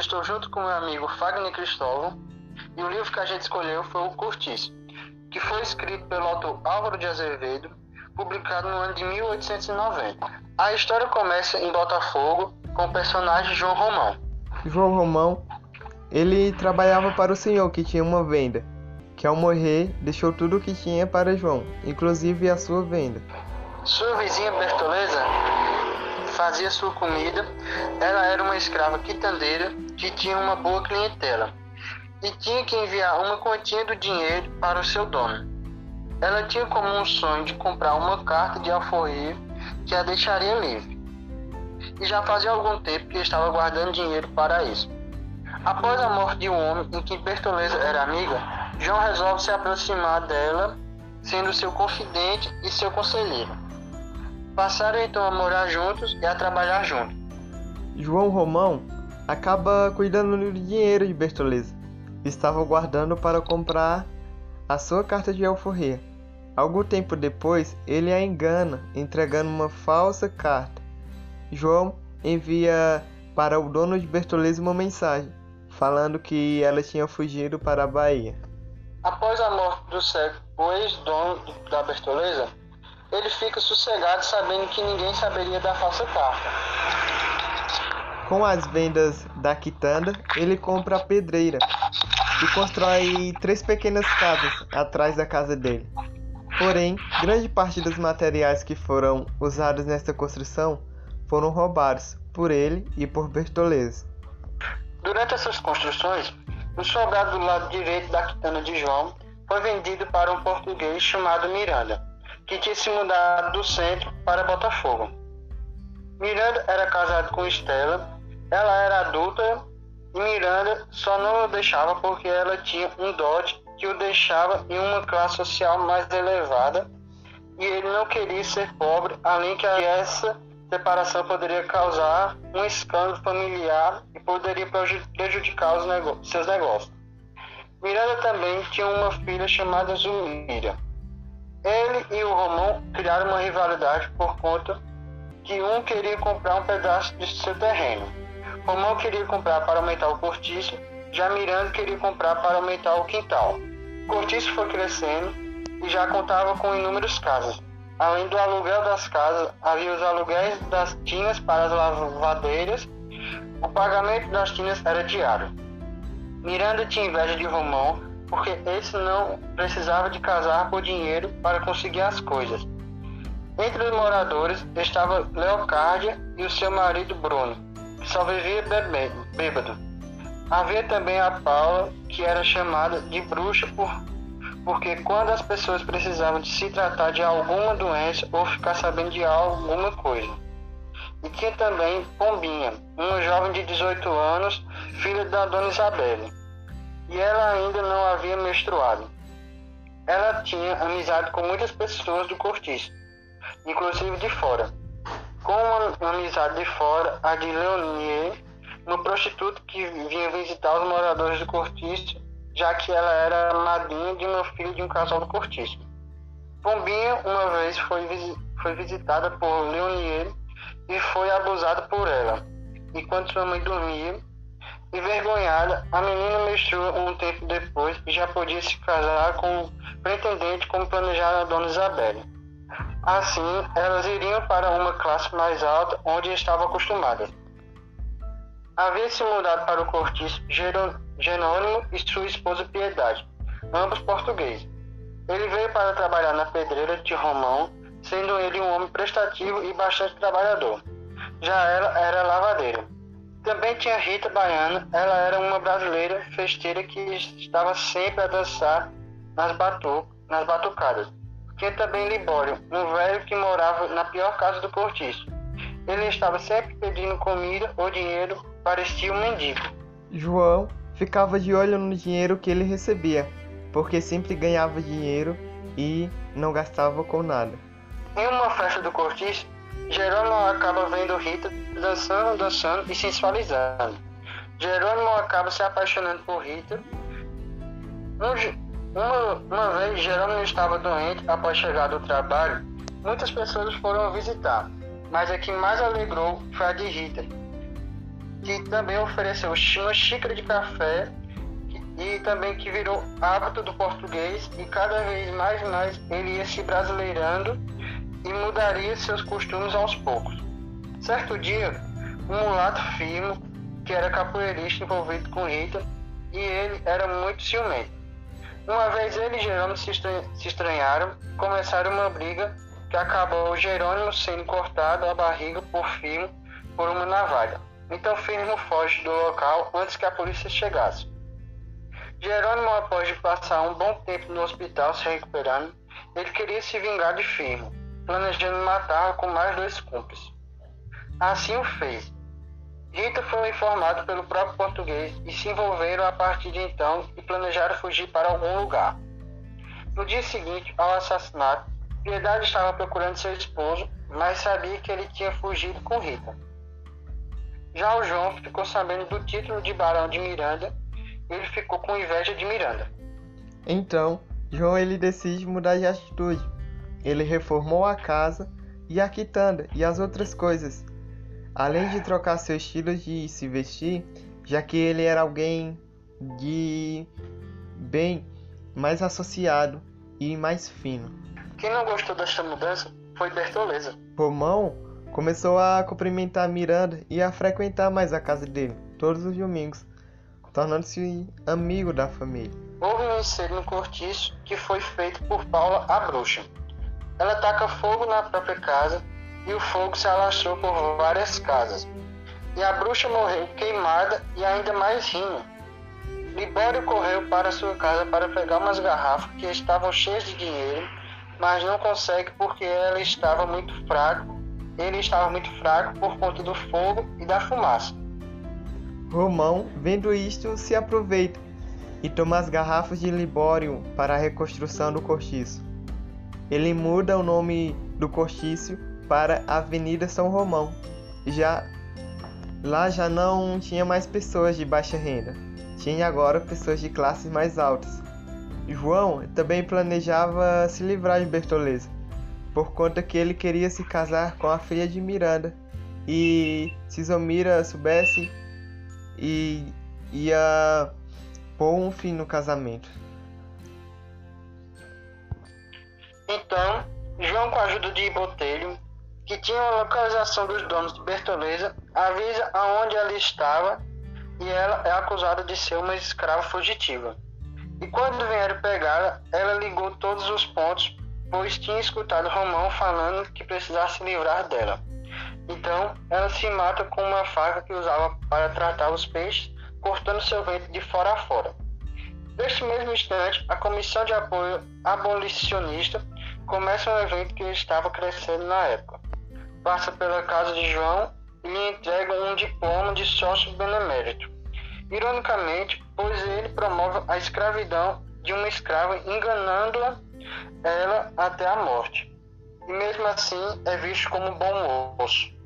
eu estou junto com meu amigo Fagner Cristóvão e o livro que a gente escolheu foi O Cortiço, que foi escrito pelo autor Álvaro de Azevedo, publicado no ano de 1890. A história começa em Botafogo com o personagem João Romão. João Romão, ele trabalhava para o senhor que tinha uma venda, que ao morrer deixou tudo o que tinha para João, inclusive a sua venda. Sua vizinha Bertoleza fazia sua comida. Ela era uma escrava quitandeira que tinha uma boa clientela e tinha que enviar uma quantia do dinheiro para o seu dono. Ela tinha como um sonho de comprar uma carta de alforria que a deixaria livre. E já fazia algum tempo que estava guardando dinheiro para isso. Após a morte de um homem em que Bertoleza era amiga, João resolve se aproximar dela, sendo seu confidente e seu conselheiro. Passaram então a morar juntos e a trabalhar juntos. João Romão acaba cuidando do dinheiro de Bertoleza. Estava guardando para comprar a sua carta de alforria. Algum tempo depois, ele a engana, entregando uma falsa carta. João envia para o dono de Bertoleza uma mensagem, falando que ela tinha fugido para a Bahia. Após a morte do cego, o ex-dono da Bertoleza, ele fica sossegado sabendo que ninguém saberia da falsa carta. Com as vendas da quitanda, ele compra a pedreira e constrói três pequenas casas atrás da casa dele. Porém, grande parte dos materiais que foram usados nesta construção foram roubados por ele e por Bertoleza. Durante essas construções, o sobrado do lado direito da quitanda de João foi vendido para um português chamado Miranda que tinha se mudado do centro para Botafogo. Miranda era casado com Estela, ela era adulta e Miranda só não o deixava porque ela tinha um dote que o deixava em uma classe social mais elevada e ele não queria ser pobre, além que essa separação poderia causar um escândalo familiar e poderia prejudicar os negócios, seus negócios. Miranda também tinha uma filha chamada Zulmira. Ele e o Romão criaram uma rivalidade por conta que um queria comprar um pedaço de seu terreno. Romão queria comprar para aumentar o cortiço, já Miranda queria comprar para aumentar o quintal. O cortiço foi crescendo e já contava com inúmeras casas. Além do aluguel das casas, havia os aluguéis das tinas para as lavadeiras. O pagamento das tinas era diário. Miranda tinha inveja de Romão porque esse não precisava de casar por dinheiro para conseguir as coisas. Entre os moradores estava Leocárdia e o seu marido Bruno, só vivia bêbado. Havia também a Paula, que era chamada de bruxa por, porque quando as pessoas precisavam de se tratar de alguma doença ou ficar sabendo de alguma coisa. E tinha também Pombinha, uma jovem de 18 anos, filha da dona Isabelle e ela ainda não havia menstruado. Ela tinha amizade com muitas pessoas do cortiço, inclusive de fora. Com uma amizade de fora, a de Leonie, uma prostituta que vinha visitar os moradores do cortiço, já que ela era madrinha de uma filha de um casal do cortiço. Pombinha, uma vez, foi, foi visitada por Leonie e foi abusada por ela. Enquanto sua mãe dormia, Envergonhada, a menina menstruou um tempo depois e já podia se casar com o pretendente como planejara a dona Isabelle. Assim, elas iriam para uma classe mais alta onde estavam acostumadas. Havia se mudado para o cortiço Jerônimo e sua esposa Piedade, ambos portugueses. Ele veio para trabalhar na pedreira de Romão, sendo ele um homem prestativo e bastante trabalhador. Já ela era lavadeira. Também tinha Rita Baiana, ela era uma brasileira festeira que estava sempre a dançar nas, batu nas batucadas. Tinha também Libório, um velho que morava na pior casa do cortiço. Ele estava sempre pedindo comida ou dinheiro, parecia um mendigo. João ficava de olho no dinheiro que ele recebia, porque sempre ganhava dinheiro e não gastava com nada. Em uma festa do cortiço, Jerônimo acaba vendo Rita dançando, dançando e sensualizando. Jerônimo acaba se apaixonando por Rita. Um, uma, uma vez, Jerônimo estava doente após chegar do trabalho. Muitas pessoas foram visitar, mas a que mais alegrou foi a de Rita. que também ofereceu uma xícara de café e também que virou hábito do português e cada vez mais e mais ele ia se brasileirando e mudaria seus costumes aos poucos. Certo dia, um mulato firme, que era capoeirista envolvido com Rita, e ele era muito ciumento. Uma vez ele e Jerônimo se estranharam, começaram uma briga que acabou Jerônimo sendo cortado a barriga por Firmo por uma navalha. Então Firmo foge do local antes que a polícia chegasse. Jerônimo, após passar um bom tempo no hospital se recuperando, ele queria se vingar de Firmo, planejando matá-lo com mais dois cúmplices. Assim o fez. Rita foi informado pelo próprio português e se envolveram a partir de então e planejaram fugir para algum lugar. No dia seguinte ao assassinato, Piedade estava procurando seu esposo, mas sabia que ele tinha fugido com Rita. Já o João ficou sabendo do título de Barão de Miranda ele ficou com inveja de Miranda. Então, João ele decide mudar de atitude. Ele reformou a casa e a quitanda e as outras coisas. Além de trocar seu estilo de se vestir, já que ele era alguém de bem mais associado e mais fino. Quem não gostou desta mudança foi Bertoleza. Romão começou a cumprimentar Miranda e a frequentar mais a casa dele todos os domingos tornando-se amigo da família. Houve um incêndio no cortiço que foi feito por Paula a bruxa. Ela taca fogo na própria casa e o fogo se alastrou por várias casas. E a bruxa morreu queimada e ainda mais rindo. Libório correu para sua casa para pegar umas garrafas que estavam cheias de dinheiro, mas não consegue porque ela estava muito fraco. Ele estava muito fraco por conta do fogo e da fumaça. Romão, vendo isto, se aproveita e toma as garrafas de Libório para a reconstrução do cortiço. Ele muda o nome do cortiço para Avenida São Romão. Já lá já não tinha mais pessoas de baixa renda, tinha agora pessoas de classes mais altas. João também planejava se livrar de Bertoleza, por conta que ele queria se casar com a filha de Miranda. E se Zomira soubesse, e ia pôr um fim no casamento. Então, João, com a ajuda de Botelho, que tinha a localização dos donos de Bertoleza, avisa aonde ela estava e ela é acusada de ser uma escrava fugitiva. E quando vieram pegá-la, ela ligou todos os pontos, pois tinha escutado Romão falando que precisasse se livrar dela. Então, ela se mata com uma faca que usava para tratar os peixes, cortando seu ventre de fora a fora. Neste mesmo instante, a Comissão de Apoio Abolicionista começa um evento que estava crescendo na época. Passa pela casa de João e lhe entrega um diploma de sócio benemérito. Ironicamente, pois ele promove a escravidão de uma escrava, enganando-a ela até a morte. E mesmo assim é visto como bom moço.